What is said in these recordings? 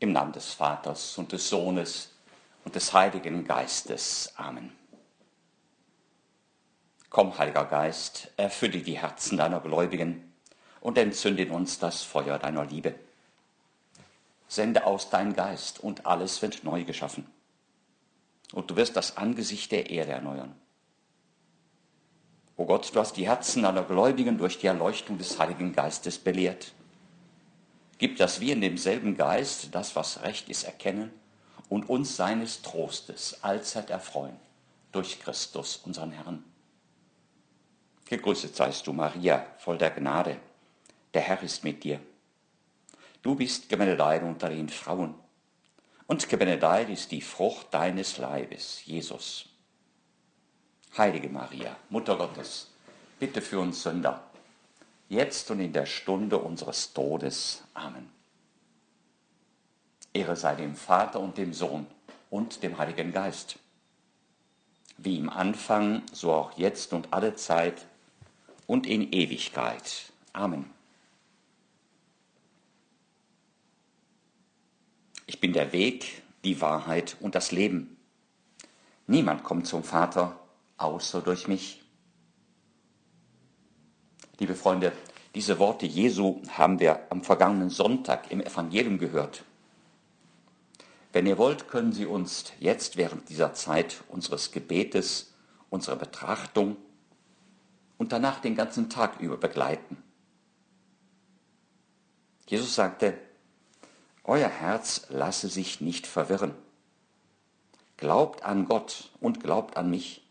Im Namen des Vaters und des Sohnes und des Heiligen Geistes. Amen. Komm, Heiliger Geist, erfülle die Herzen deiner Gläubigen und entzünde in uns das Feuer deiner Liebe. Sende aus dein Geist und alles wird neu geschaffen. Und du wirst das Angesicht der Erde erneuern. O Gott, du hast die Herzen aller Gläubigen durch die Erleuchtung des Heiligen Geistes belehrt gibt, dass wir in demselben Geist das, was recht ist, erkennen und uns seines Trostes allzeit erfreuen durch Christus, unseren Herrn. Gegrüßet seist du, Maria, voll der Gnade. Der Herr ist mit dir. Du bist gebenedeit unter den Frauen. Und gebenedeit ist die Frucht deines Leibes, Jesus. Heilige Maria, Mutter Gottes, bitte für uns Sünder jetzt und in der Stunde unseres Todes. Amen. Ehre sei dem Vater und dem Sohn und dem Heiligen Geist, wie im Anfang, so auch jetzt und alle Zeit und in Ewigkeit. Amen. Ich bin der Weg, die Wahrheit und das Leben. Niemand kommt zum Vater außer durch mich. Liebe Freunde, diese Worte Jesu haben wir am vergangenen Sonntag im Evangelium gehört. Wenn ihr wollt, können Sie uns jetzt während dieser Zeit unseres Gebetes, unserer Betrachtung und danach den ganzen Tag über begleiten. Jesus sagte, Euer Herz lasse sich nicht verwirren. Glaubt an Gott und glaubt an mich.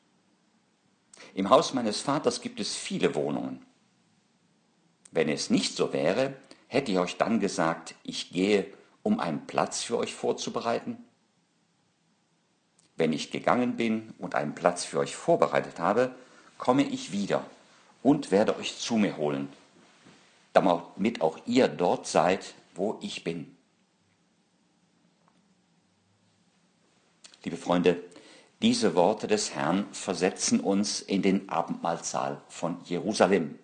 Im Haus meines Vaters gibt es viele Wohnungen. Wenn es nicht so wäre, hätte ich euch dann gesagt, ich gehe, um einen Platz für euch vorzubereiten? Wenn ich gegangen bin und einen Platz für euch vorbereitet habe, komme ich wieder und werde euch zu mir holen, damit auch ihr dort seid, wo ich bin. Liebe Freunde, diese Worte des Herrn versetzen uns in den Abendmahlsaal von Jerusalem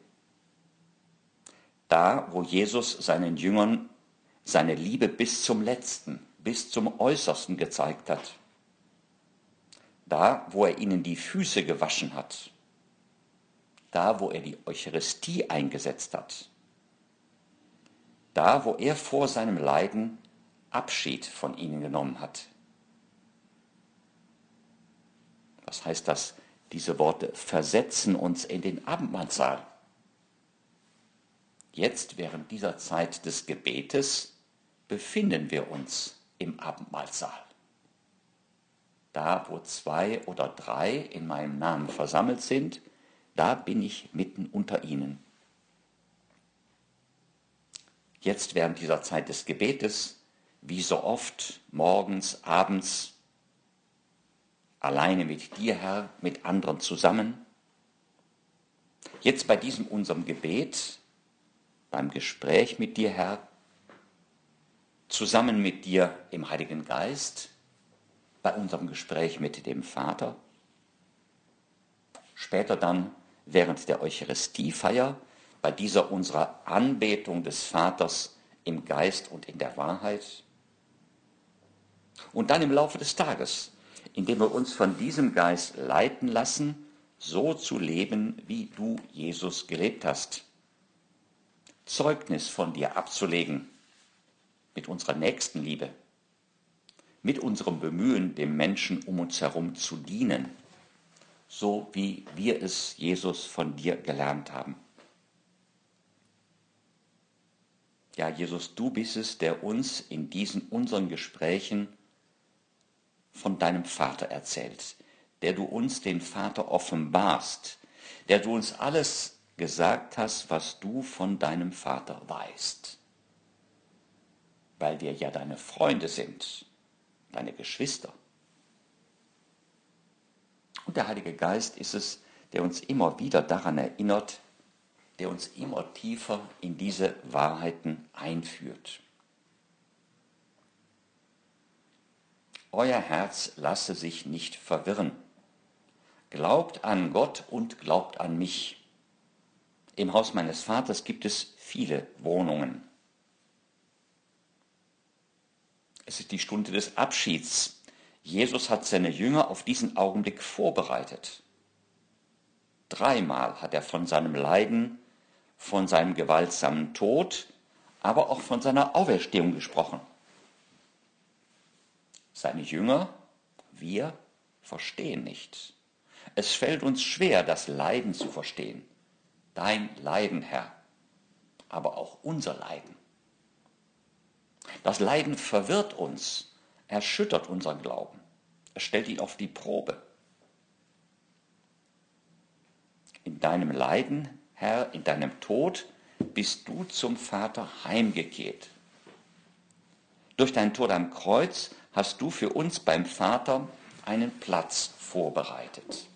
da, wo Jesus seinen Jüngern seine Liebe bis zum letzten, bis zum äußersten gezeigt hat. Da, wo er ihnen die Füße gewaschen hat. Da, wo er die Eucharistie eingesetzt hat. Da, wo er vor seinem Leiden Abschied von ihnen genommen hat. Was heißt das? Diese Worte versetzen uns in den Abendmahlsaal. Jetzt während dieser Zeit des Gebetes befinden wir uns im Abendmahlsaal. Da, wo zwei oder drei in meinem Namen versammelt sind, da bin ich mitten unter ihnen. Jetzt während dieser Zeit des Gebetes, wie so oft, morgens, abends, alleine mit dir, Herr, mit anderen zusammen. Jetzt bei diesem unserem Gebet beim Gespräch mit dir, Herr, zusammen mit dir im Heiligen Geist, bei unserem Gespräch mit dem Vater, später dann während der Eucharistiefeier, bei dieser unserer Anbetung des Vaters im Geist und in der Wahrheit. Und dann im Laufe des Tages, indem wir uns von diesem Geist leiten lassen, so zu leben, wie du, Jesus, gelebt hast. Zeugnis von dir abzulegen. Mit unserer Nächstenliebe, mit unserem Bemühen, dem Menschen um uns herum zu dienen, so wie wir es, Jesus, von dir gelernt haben. Ja, Jesus, du bist es, der uns in diesen unseren Gesprächen von deinem Vater erzählt, der du uns den Vater offenbarst, der du uns alles gesagt hast, was du von deinem Vater weißt. Weil wir ja deine Freunde sind, deine Geschwister. Und der Heilige Geist ist es, der uns immer wieder daran erinnert, der uns immer tiefer in diese Wahrheiten einführt. Euer Herz lasse sich nicht verwirren. Glaubt an Gott und glaubt an mich. Im Haus meines Vaters gibt es viele Wohnungen. Es ist die Stunde des Abschieds. Jesus hat seine Jünger auf diesen Augenblick vorbereitet. Dreimal hat er von seinem Leiden, von seinem gewaltsamen Tod, aber auch von seiner Auferstehung gesprochen. Seine Jünger, wir, verstehen nicht. Es fällt uns schwer, das Leiden zu verstehen. Dein Leiden, Herr, aber auch unser Leiden. Das Leiden verwirrt uns, erschüttert unseren Glauben. Es stellt ihn auf die Probe. In deinem Leiden, Herr, in deinem Tod bist du zum Vater heimgekehrt. Durch deinen Tod am Kreuz hast du für uns beim Vater einen Platz vorbereitet.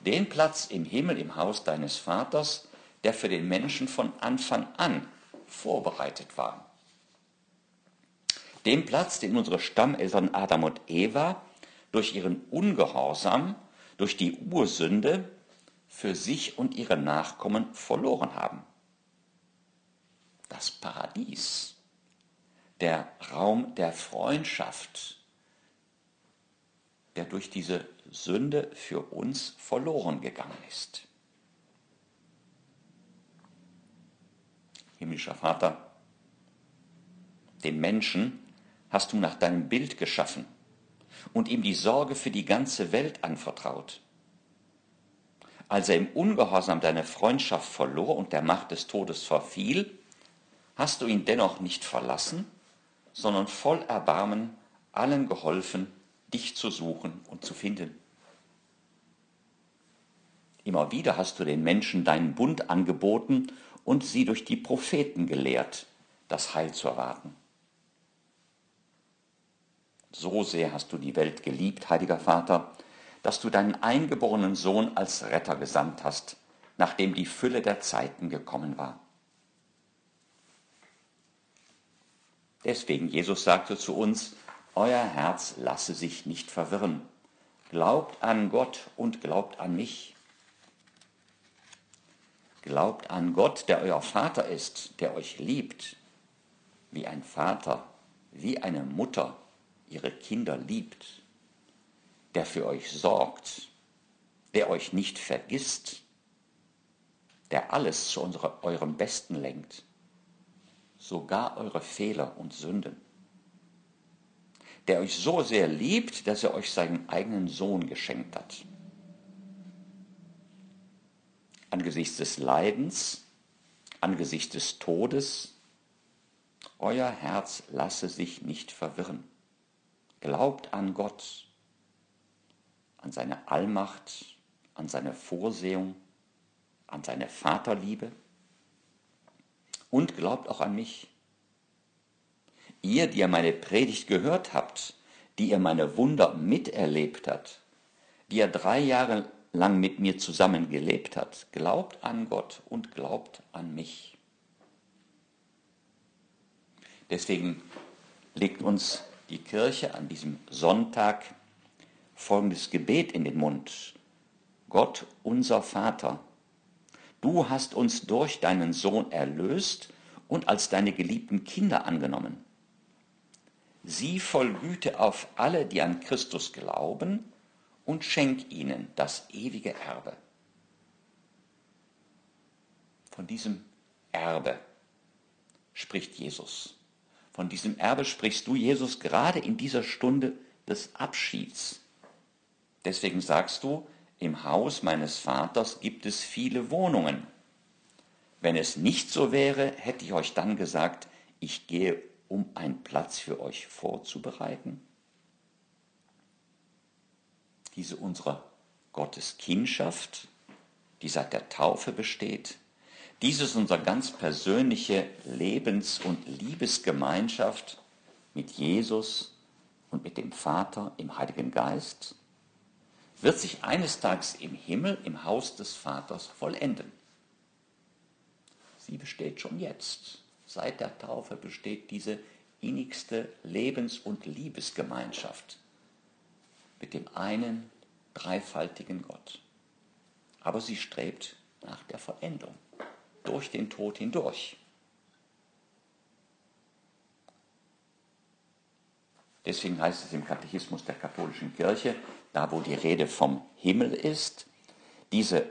Den Platz im Himmel, im Haus deines Vaters, der für den Menschen von Anfang an vorbereitet war. Den Platz, den unsere Stammeltern Adam und Eva durch ihren Ungehorsam, durch die Ursünde für sich und ihre Nachkommen verloren haben. Das Paradies, der Raum der Freundschaft, der durch diese Sünde für uns verloren gegangen ist. Himmlischer Vater, den Menschen hast du nach deinem Bild geschaffen und ihm die Sorge für die ganze Welt anvertraut. Als er im Ungehorsam deine Freundschaft verlor und der Macht des Todes verfiel, hast du ihn dennoch nicht verlassen, sondern voll Erbarmen allen geholfen, dich zu suchen und zu finden. Immer wieder hast du den Menschen deinen Bund angeboten und sie durch die Propheten gelehrt, das Heil zu erwarten. So sehr hast du die Welt geliebt, heiliger Vater, dass du deinen eingeborenen Sohn als Retter gesandt hast, nachdem die Fülle der Zeiten gekommen war. Deswegen, Jesus sagte zu uns, Euer Herz lasse sich nicht verwirren. Glaubt an Gott und glaubt an mich. Glaubt an Gott, der euer Vater ist, der euch liebt, wie ein Vater, wie eine Mutter ihre Kinder liebt, der für euch sorgt, der euch nicht vergisst, der alles zu unserer, eurem Besten lenkt, sogar eure Fehler und Sünden, der euch so sehr liebt, dass er euch seinen eigenen Sohn geschenkt hat. Angesichts des Leidens, angesichts des Todes, euer Herz lasse sich nicht verwirren. Glaubt an Gott, an seine Allmacht, an seine Vorsehung, an seine Vaterliebe und glaubt auch an mich. Ihr, die ihr meine Predigt gehört habt, die ihr meine Wunder miterlebt habt, die ihr drei Jahre lang mit mir zusammen gelebt hat, glaubt an Gott und glaubt an mich. Deswegen legt uns die Kirche an diesem Sonntag folgendes Gebet in den Mund. Gott, unser Vater, du hast uns durch deinen Sohn erlöst und als deine geliebten Kinder angenommen. Sieh voll Güte auf alle, die an Christus glauben, und schenk ihnen das ewige Erbe. Von diesem Erbe spricht Jesus. Von diesem Erbe sprichst du, Jesus, gerade in dieser Stunde des Abschieds. Deswegen sagst du, im Haus meines Vaters gibt es viele Wohnungen. Wenn es nicht so wäre, hätte ich euch dann gesagt, ich gehe, um einen Platz für euch vorzubereiten. Diese unsere Gotteskindschaft, die seit der Taufe besteht, dies ist unsere ganz persönliche Lebens- und Liebesgemeinschaft mit Jesus und mit dem Vater im Heiligen Geist, wird sich eines Tages im Himmel, im Haus des Vaters vollenden. Sie besteht schon jetzt. Seit der Taufe besteht diese innigste Lebens- und Liebesgemeinschaft mit dem einen dreifaltigen Gott. Aber sie strebt nach der Vollendung durch den Tod hindurch. Deswegen heißt es im Katechismus der katholischen Kirche, da wo die Rede vom Himmel ist, diese,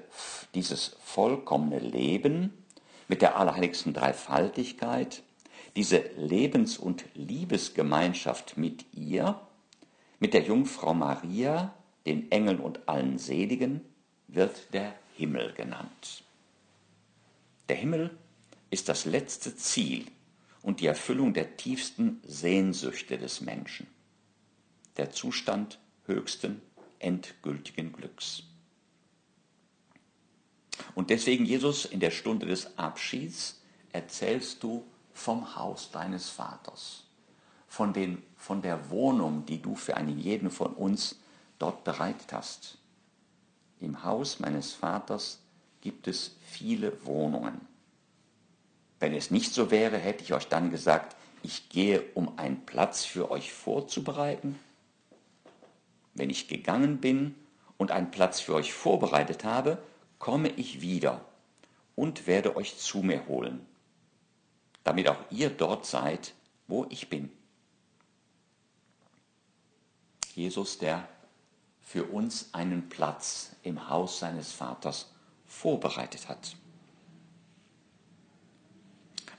dieses vollkommene Leben mit der allerheiligsten Dreifaltigkeit, diese Lebens- und Liebesgemeinschaft mit ihr, mit der Jungfrau Maria, den Engeln und allen Seligen, wird der Himmel genannt. Der Himmel ist das letzte Ziel und die Erfüllung der tiefsten Sehnsüchte des Menschen, der Zustand höchsten, endgültigen Glücks. Und deswegen, Jesus, in der Stunde des Abschieds erzählst du vom Haus deines Vaters, von, den, von der Wohnung, die du für einen jeden von uns dort bereitet hast. Im Haus meines Vaters gibt es viele Wohnungen. Wenn es nicht so wäre, hätte ich euch dann gesagt, ich gehe, um einen Platz für euch vorzubereiten. Wenn ich gegangen bin und einen Platz für euch vorbereitet habe, komme ich wieder und werde euch zu mir holen, damit auch ihr dort seid, wo ich bin. Jesus, der für uns einen Platz im Haus seines Vaters vorbereitet hat.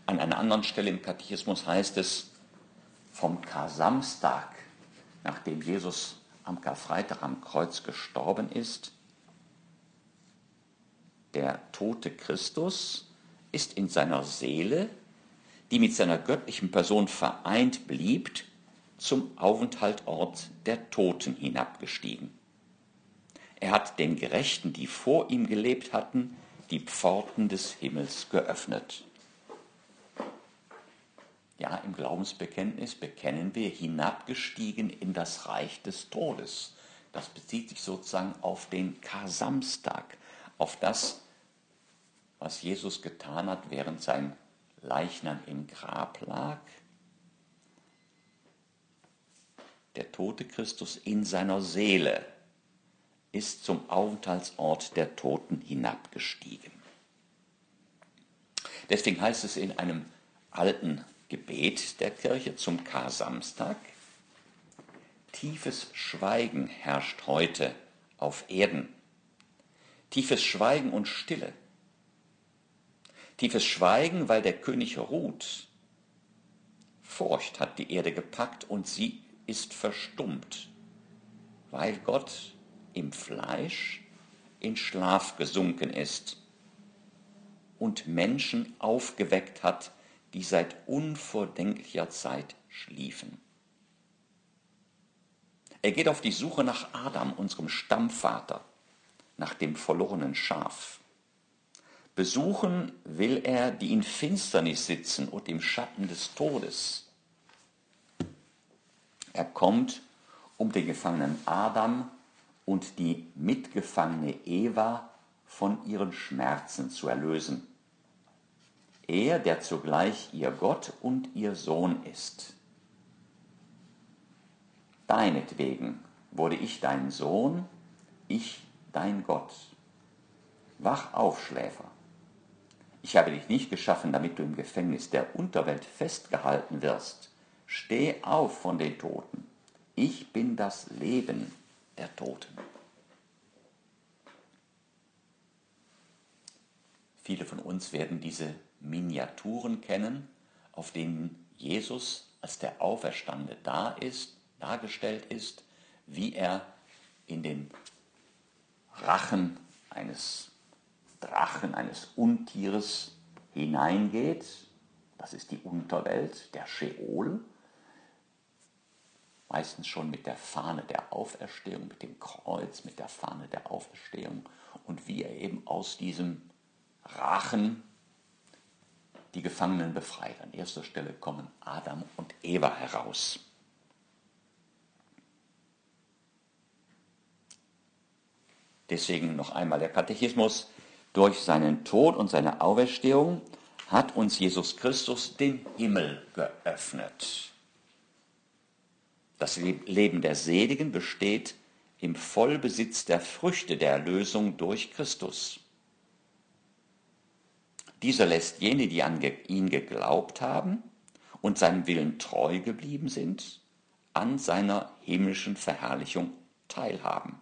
An einer anderen Stelle im Katechismus heißt es vom Kar-Samstag, nachdem Jesus am Karfreitag am Kreuz gestorben ist, der tote Christus ist in seiner Seele, die mit seiner göttlichen Person vereint blieb, zum Aufenthaltort der Toten hinabgestiegen. Er hat den Gerechten, die vor ihm gelebt hatten, die Pforten des Himmels geöffnet. Ja, im Glaubensbekenntnis bekennen wir hinabgestiegen in das Reich des Todes. Das bezieht sich sozusagen auf den Kar-Samstag, auf das, was Jesus getan hat, während sein Leichnam im Grab lag. Der tote Christus in seiner Seele ist zum Aufenthaltsort der Toten hinabgestiegen. Deswegen heißt es in einem alten Gebet der Kirche zum Kar-Samstag, tiefes Schweigen herrscht heute auf Erden. Tiefes Schweigen und Stille. Tiefes Schweigen, weil der König ruht. Furcht hat die Erde gepackt und sie ist verstummt, weil Gott im Fleisch in Schlaf gesunken ist und Menschen aufgeweckt hat, die seit unvordenklicher Zeit schliefen. Er geht auf die Suche nach Adam, unserem Stammvater, nach dem verlorenen Schaf. Besuchen will er, die in Finsternis sitzen und im Schatten des Todes. Er kommt, um den gefangenen Adam und die mitgefangene Eva von ihren Schmerzen zu erlösen. Er, der zugleich ihr Gott und ihr Sohn ist. Deinetwegen wurde ich dein Sohn, ich dein Gott. Wach auf, Schläfer. Ich habe dich nicht geschaffen, damit du im Gefängnis der Unterwelt festgehalten wirst. Steh auf von den Toten. Ich bin das Leben der Toten. Viele von uns werden diese Miniaturen kennen, auf denen Jesus als der Auferstande da ist, dargestellt ist, wie er in den Rachen eines Drachen, eines Untieres hineingeht. Das ist die Unterwelt, der Sheol. Meistens schon mit der Fahne der Auferstehung, mit dem Kreuz, mit der Fahne der Auferstehung. Und wie er eben aus diesem Rachen die Gefangenen befreit. An erster Stelle kommen Adam und Eva heraus. Deswegen noch einmal der Katechismus. Durch seinen Tod und seine Auferstehung hat uns Jesus Christus den Himmel geöffnet. Das Leben der Seligen besteht im Vollbesitz der Früchte der Erlösung durch Christus. Dieser lässt jene, die an ihn geglaubt haben und seinem Willen treu geblieben sind, an seiner himmlischen Verherrlichung teilhaben.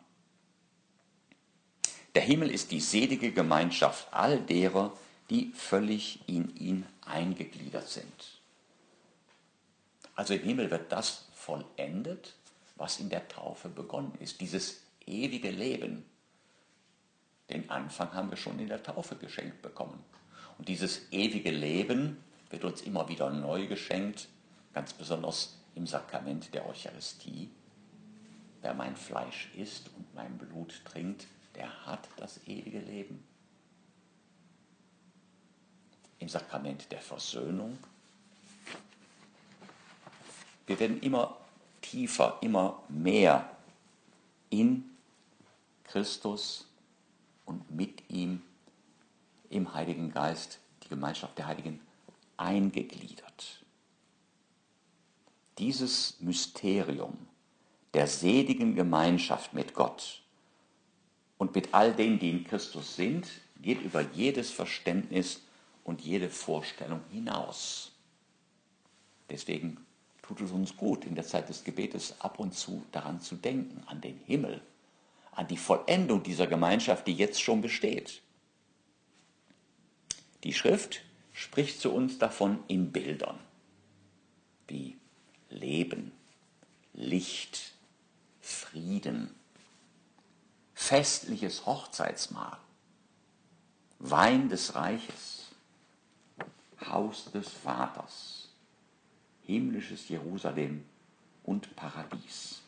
Der Himmel ist die selige Gemeinschaft all derer, die völlig in ihn eingegliedert sind. Also im Himmel wird das vollendet, was in der Taufe begonnen ist, dieses ewige Leben. Den Anfang haben wir schon in der Taufe geschenkt bekommen. Und dieses ewige Leben wird uns immer wieder neu geschenkt, ganz besonders im Sakrament der Eucharistie. Wer mein Fleisch isst und mein Blut trinkt, der hat das ewige Leben. Im Sakrament der Versöhnung. Wir werden immer tiefer, immer mehr in Christus und mit ihm im Heiligen Geist, die Gemeinschaft der Heiligen, eingegliedert. Dieses Mysterium der seligen Gemeinschaft mit Gott und mit all denen, die in Christus sind, geht über jedes Verständnis und jede Vorstellung hinaus. Deswegen tut es uns gut, in der Zeit des Gebetes ab und zu daran zu denken, an den Himmel, an die Vollendung dieser Gemeinschaft, die jetzt schon besteht. Die Schrift spricht zu uns davon in Bildern, wie Leben, Licht, Frieden, festliches Hochzeitsmahl, Wein des Reiches, Haus des Vaters, himmlisches Jerusalem und Paradies.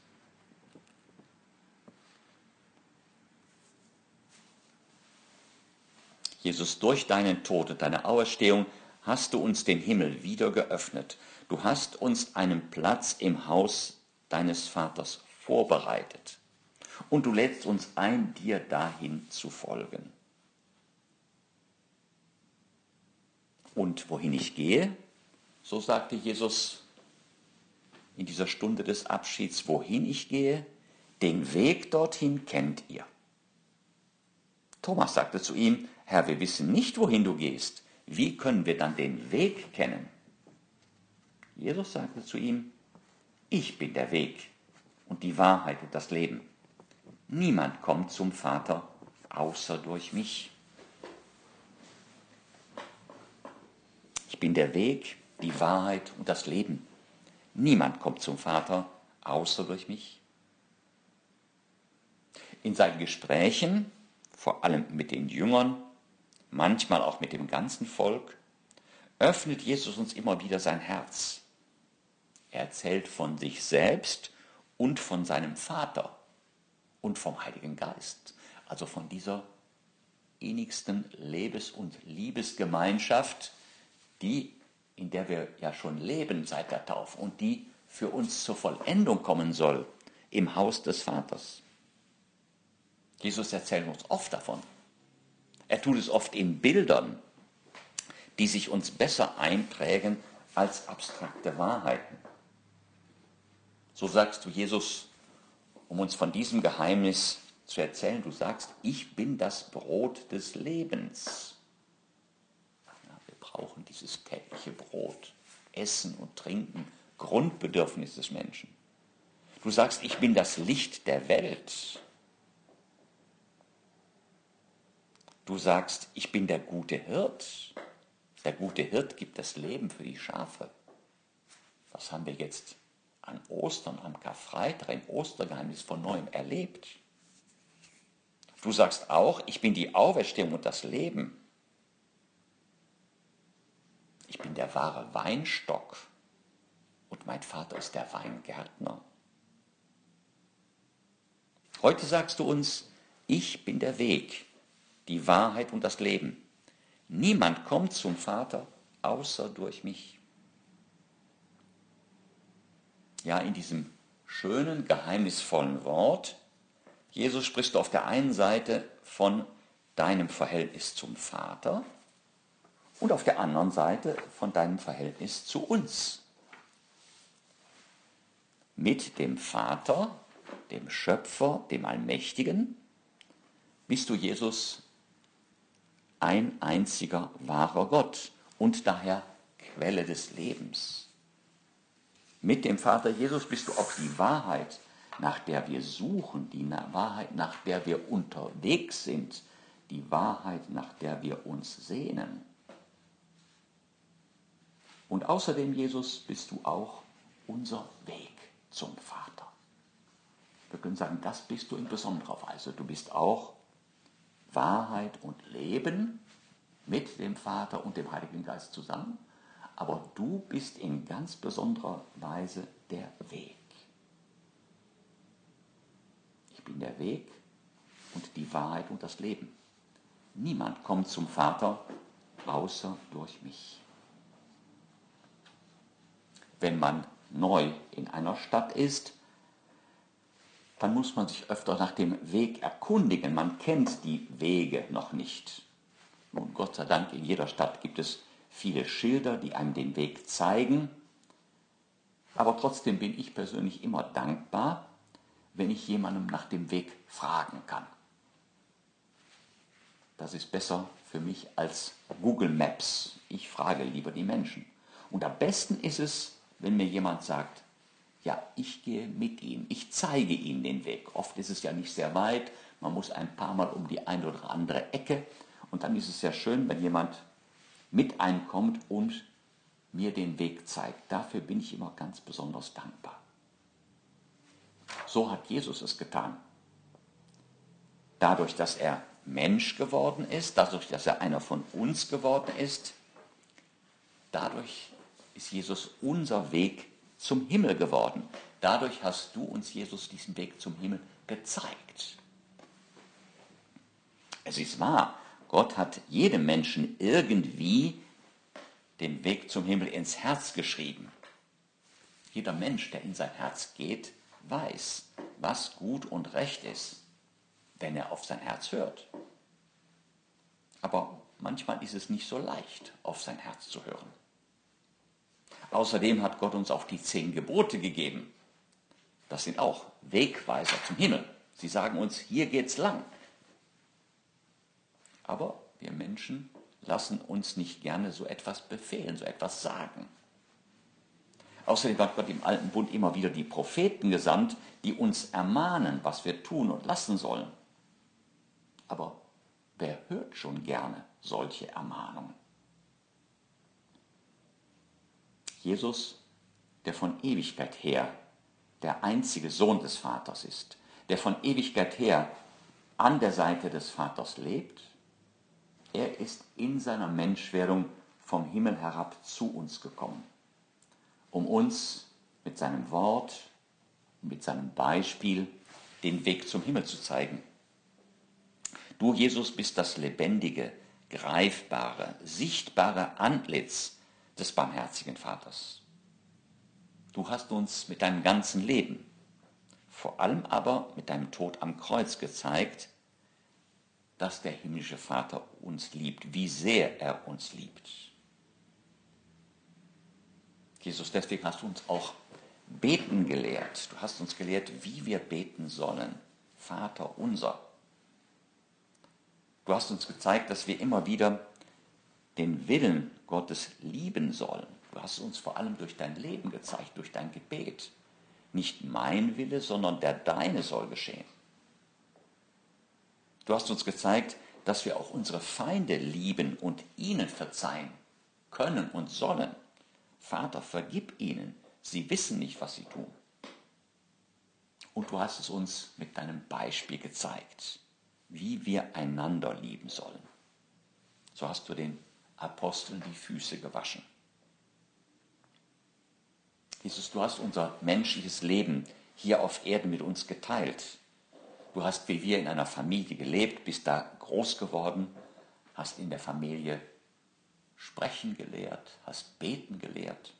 Jesus, durch deinen Tod und deine Auferstehung hast du uns den Himmel wieder geöffnet. Du hast uns einen Platz im Haus deines Vaters vorbereitet. Und du lädst uns ein, dir dahin zu folgen. Und wohin ich gehe, so sagte Jesus in dieser Stunde des Abschieds, wohin ich gehe, den Weg dorthin kennt ihr. Thomas sagte zu ihm, Herr, wir wissen nicht, wohin du gehst. Wie können wir dann den Weg kennen? Jesus sagte zu ihm, ich bin der Weg und die Wahrheit und das Leben. Niemand kommt zum Vater außer durch mich. Ich bin der Weg, die Wahrheit und das Leben. Niemand kommt zum Vater außer durch mich. In seinen Gesprächen, vor allem mit den Jüngern, manchmal auch mit dem ganzen Volk, öffnet Jesus uns immer wieder sein Herz. Er erzählt von sich selbst und von seinem Vater und vom Heiligen Geist, also von dieser innigsten Lebens- und Liebesgemeinschaft, die, in der wir ja schon leben seit der Taufe und die für uns zur Vollendung kommen soll im Haus des Vaters. Jesus erzählt uns oft davon. Er tut es oft in Bildern, die sich uns besser einprägen als abstrakte Wahrheiten. So sagst du Jesus, um uns von diesem Geheimnis zu erzählen, du sagst, ich bin das Brot des Lebens. Ja, wir brauchen dieses tägliche Brot, Essen und Trinken, Grundbedürfnis des Menschen. Du sagst, ich bin das Licht der Welt. Du sagst, ich bin der gute Hirt. Der gute Hirt gibt das Leben für die Schafe. Was haben wir jetzt an Ostern, am Karfreitag, im Ostergeheimnis von neuem erlebt? Du sagst auch, ich bin die Auferstehung und das Leben. Ich bin der wahre Weinstock und mein Vater ist der Weingärtner. Heute sagst du uns, ich bin der Weg, die Wahrheit und das Leben. Niemand kommt zum Vater außer durch mich. Ja, in diesem schönen, geheimnisvollen Wort, Jesus sprichst du auf der einen Seite von deinem Verhältnis zum Vater und auf der anderen Seite von deinem Verhältnis zu uns. Mit dem Vater, dem Schöpfer, dem Allmächtigen, bist du Jesus ein einziger wahrer Gott und daher Quelle des Lebens. Mit dem Vater Jesus bist du auch die Wahrheit, nach der wir suchen, die Wahrheit, nach der wir unterwegs sind, die Wahrheit, nach der wir uns sehnen. Und außerdem, Jesus, bist du auch unser Weg zum Vater. Wir können sagen, das bist du in besonderer Weise. Du bist auch Wahrheit und Leben mit dem Vater und dem Heiligen Geist zusammen, aber du bist in ganz besonderer Weise der Weg. Ich bin der Weg und die Wahrheit und das Leben. Niemand kommt zum Vater außer durch mich. Wenn man neu in einer Stadt ist, dann muss man sich öfter nach dem Weg erkundigen. Man kennt die Wege noch nicht. Nun, Gott sei Dank, in jeder Stadt gibt es viele Schilder, die einem den Weg zeigen. Aber trotzdem bin ich persönlich immer dankbar, wenn ich jemandem nach dem Weg fragen kann. Das ist besser für mich als Google Maps. Ich frage lieber die Menschen. Und am besten ist es, wenn mir jemand sagt, ja, ich gehe mit ihm, ich zeige ihm den Weg. Oft ist es ja nicht sehr weit, man muss ein paar Mal um die eine oder andere Ecke und dann ist es sehr schön, wenn jemand mit einkommt und mir den Weg zeigt. Dafür bin ich immer ganz besonders dankbar. So hat Jesus es getan. Dadurch, dass er Mensch geworden ist, dadurch, dass er einer von uns geworden ist, dadurch ist Jesus unser Weg zum Himmel geworden. Dadurch hast du uns, Jesus, diesen Weg zum Himmel gezeigt. Es ist wahr, Gott hat jedem Menschen irgendwie den Weg zum Himmel ins Herz geschrieben. Jeder Mensch, der in sein Herz geht, weiß, was gut und recht ist, wenn er auf sein Herz hört. Aber manchmal ist es nicht so leicht, auf sein Herz zu hören. Außerdem hat Gott uns auch die zehn Gebote gegeben. Das sind auch Wegweiser zum Himmel. Sie sagen uns, hier geht's lang. Aber wir Menschen lassen uns nicht gerne so etwas befehlen, so etwas sagen. Außerdem hat Gott im Alten Bund immer wieder die Propheten gesandt, die uns ermahnen, was wir tun und lassen sollen. Aber wer hört schon gerne solche Ermahnungen? Jesus, der von Ewigkeit her der einzige Sohn des Vaters ist, der von Ewigkeit her an der Seite des Vaters lebt, er ist in seiner Menschwerdung vom Himmel herab zu uns gekommen, um uns mit seinem Wort, mit seinem Beispiel den Weg zum Himmel zu zeigen. Du, Jesus, bist das lebendige, greifbare, sichtbare Antlitz des barmherzigen Vaters. Du hast uns mit deinem ganzen Leben, vor allem aber mit deinem Tod am Kreuz gezeigt, dass der himmlische Vater uns liebt, wie sehr er uns liebt. Jesus, deswegen hast du uns auch beten gelehrt. Du hast uns gelehrt, wie wir beten sollen. Vater unser. Du hast uns gezeigt, dass wir immer wieder den Willen Gottes lieben sollen. Du hast uns vor allem durch dein Leben gezeigt, durch dein Gebet. Nicht mein Wille, sondern der deine soll geschehen. Du hast uns gezeigt, dass wir auch unsere Feinde lieben und ihnen verzeihen können und sollen. Vater, vergib ihnen, sie wissen nicht, was sie tun. Und du hast es uns mit deinem Beispiel gezeigt, wie wir einander lieben sollen. So hast du den Aposteln die Füße gewaschen. Jesus, du hast unser menschliches Leben hier auf Erden mit uns geteilt. Du hast wie wir in einer Familie gelebt, bist da groß geworden, hast in der Familie sprechen gelehrt, hast beten gelehrt,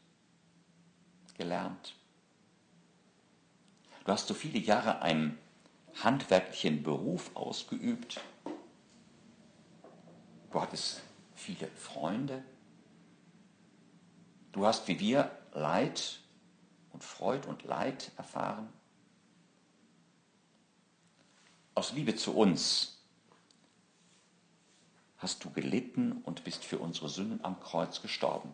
gelernt. Du hast so viele Jahre einen handwerklichen Beruf ausgeübt. Du hattest viele Freunde. Du hast wie wir Leid und Freud und Leid erfahren. Aus Liebe zu uns hast du gelitten und bist für unsere Sünden am Kreuz gestorben.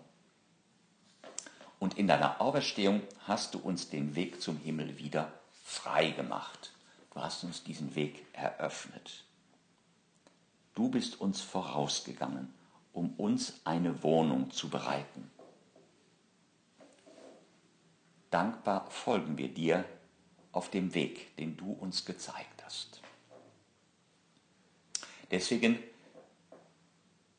Und in deiner Auferstehung hast du uns den Weg zum Himmel wieder frei gemacht. Du hast uns diesen Weg eröffnet. Du bist uns vorausgegangen, um uns eine Wohnung zu bereiten. Dankbar folgen wir dir auf dem Weg, den du uns gezeigt hast. Deswegen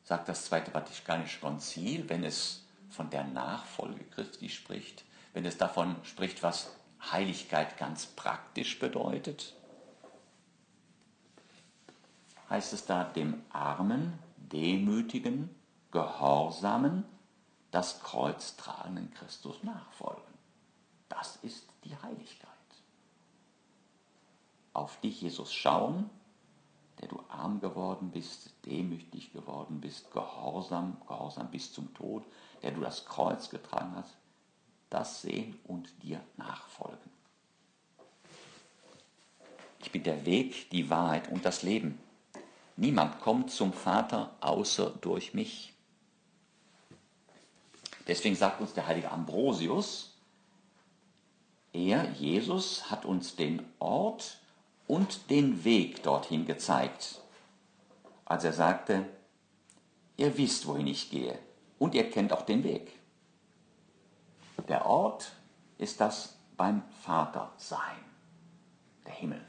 sagt das Zweite Vatikanische Konzil, wenn es von der Nachfolge Christi spricht, wenn es davon spricht, was Heiligkeit ganz praktisch bedeutet, heißt es da dem armen, demütigen, gehorsamen, das Kreuz tragenden Christus nachfolgen. Das ist die Heiligkeit. Auf dich, Jesus, schauen, der du arm geworden bist, demütig geworden bist, gehorsam, gehorsam bis zum Tod, der du das Kreuz getragen hast, das sehen und dir nachfolgen. Ich bin der Weg, die Wahrheit und das Leben. Niemand kommt zum Vater außer durch mich. Deswegen sagt uns der heilige Ambrosius, er, Jesus, hat uns den Ort und den Weg dorthin gezeigt, als er sagte, ihr wisst, wohin ich gehe und ihr kennt auch den Weg. Der Ort ist das beim Vater sein, der Himmel.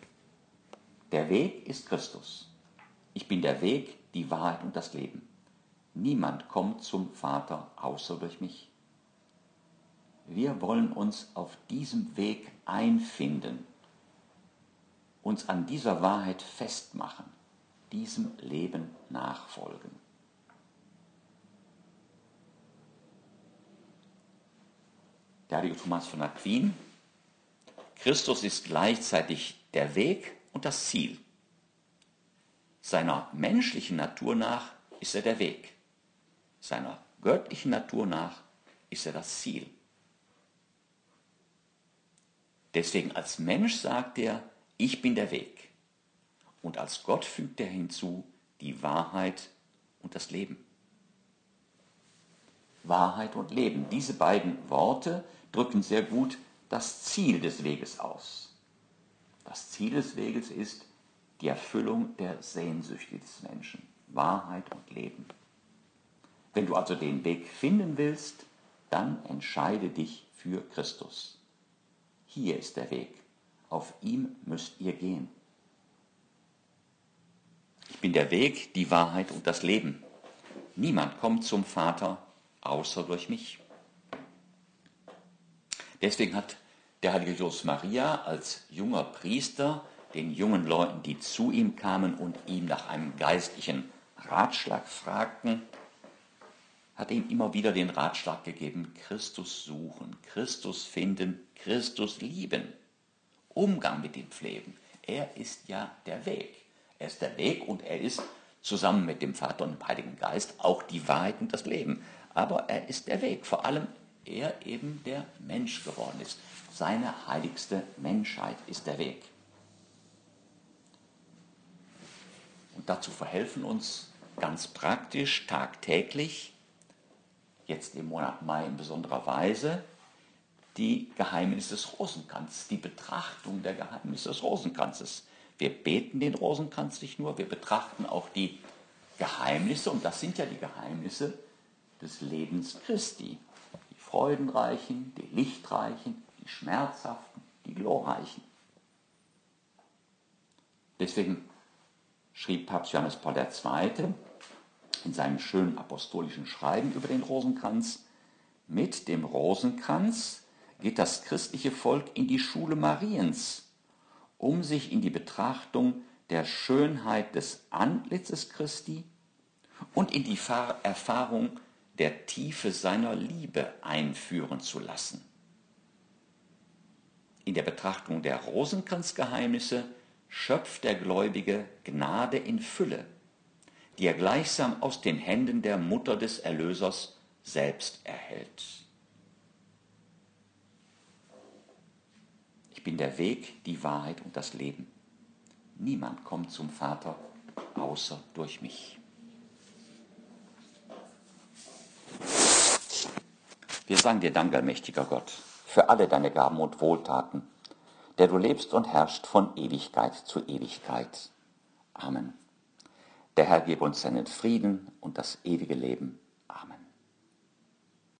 Der Weg ist Christus. Ich bin der Weg, die Wahrheit und das Leben. Niemand kommt zum Vater außer durch mich. Wir wollen uns auf diesem Weg einfinden, uns an dieser Wahrheit festmachen, diesem Leben nachfolgen. Heilige Thomas von Aquin, Christus ist gleichzeitig der Weg und das Ziel. Seiner menschlichen Natur nach ist er der Weg. Seiner göttlichen Natur nach ist er das Ziel. Deswegen als Mensch sagt er, ich bin der Weg. Und als Gott fügt er hinzu die Wahrheit und das Leben. Wahrheit und Leben. Diese beiden Worte drücken sehr gut das Ziel des Weges aus. Das Ziel des Weges ist die Erfüllung der Sehnsüchte des Menschen. Wahrheit und Leben. Wenn du also den Weg finden willst, dann entscheide dich für Christus. Hier ist der Weg. Auf ihm müsst ihr gehen. Ich bin der Weg, die Wahrheit und das Leben. Niemand kommt zum Vater außer durch mich. Deswegen hat der heilige Josef Maria als junger Priester den jungen Leuten, die zu ihm kamen und ihm nach einem geistlichen Ratschlag fragten, hat ihm immer wieder den Ratschlag gegeben, Christus suchen, Christus finden, Christus lieben. Umgang mit dem Leben. Er ist ja der Weg. Er ist der Weg und er ist zusammen mit dem Vater und dem Heiligen Geist auch die Wahrheit und das Leben. Aber er ist der Weg, vor allem er eben der Mensch geworden ist. Seine heiligste Menschheit ist der Weg. Und dazu verhelfen uns ganz praktisch tagtäglich, jetzt im Monat Mai in besonderer Weise, die Geheimnisse des Rosenkranzes, die Betrachtung der Geheimnisse des Rosenkranzes. Wir beten den Rosenkranz nicht nur, wir betrachten auch die Geheimnisse, und das sind ja die Geheimnisse des Lebens Christi. Die freudenreichen, die lichtreichen, die schmerzhaften, die glorreichen. Deswegen schrieb Papst Johannes Paul II. in seinem schönen apostolischen Schreiben über den Rosenkranz, mit dem Rosenkranz geht das christliche Volk in die Schule Mariens, um sich in die Betrachtung der Schönheit des Antlitzes Christi und in die Erfahrung der Tiefe seiner Liebe einführen zu lassen. In der Betrachtung der Rosenkranzgeheimnisse schöpft der Gläubige Gnade in Fülle, die er gleichsam aus den Händen der Mutter des Erlösers selbst erhält. Ich bin der Weg, die Wahrheit und das Leben. Niemand kommt zum Vater außer durch mich. Wir sagen dir Dank, allmächtiger Gott, für alle deine Gaben und Wohltaten, der du lebst und herrschst von Ewigkeit zu Ewigkeit. Amen. Der Herr gebe uns seinen Frieden und das ewige Leben.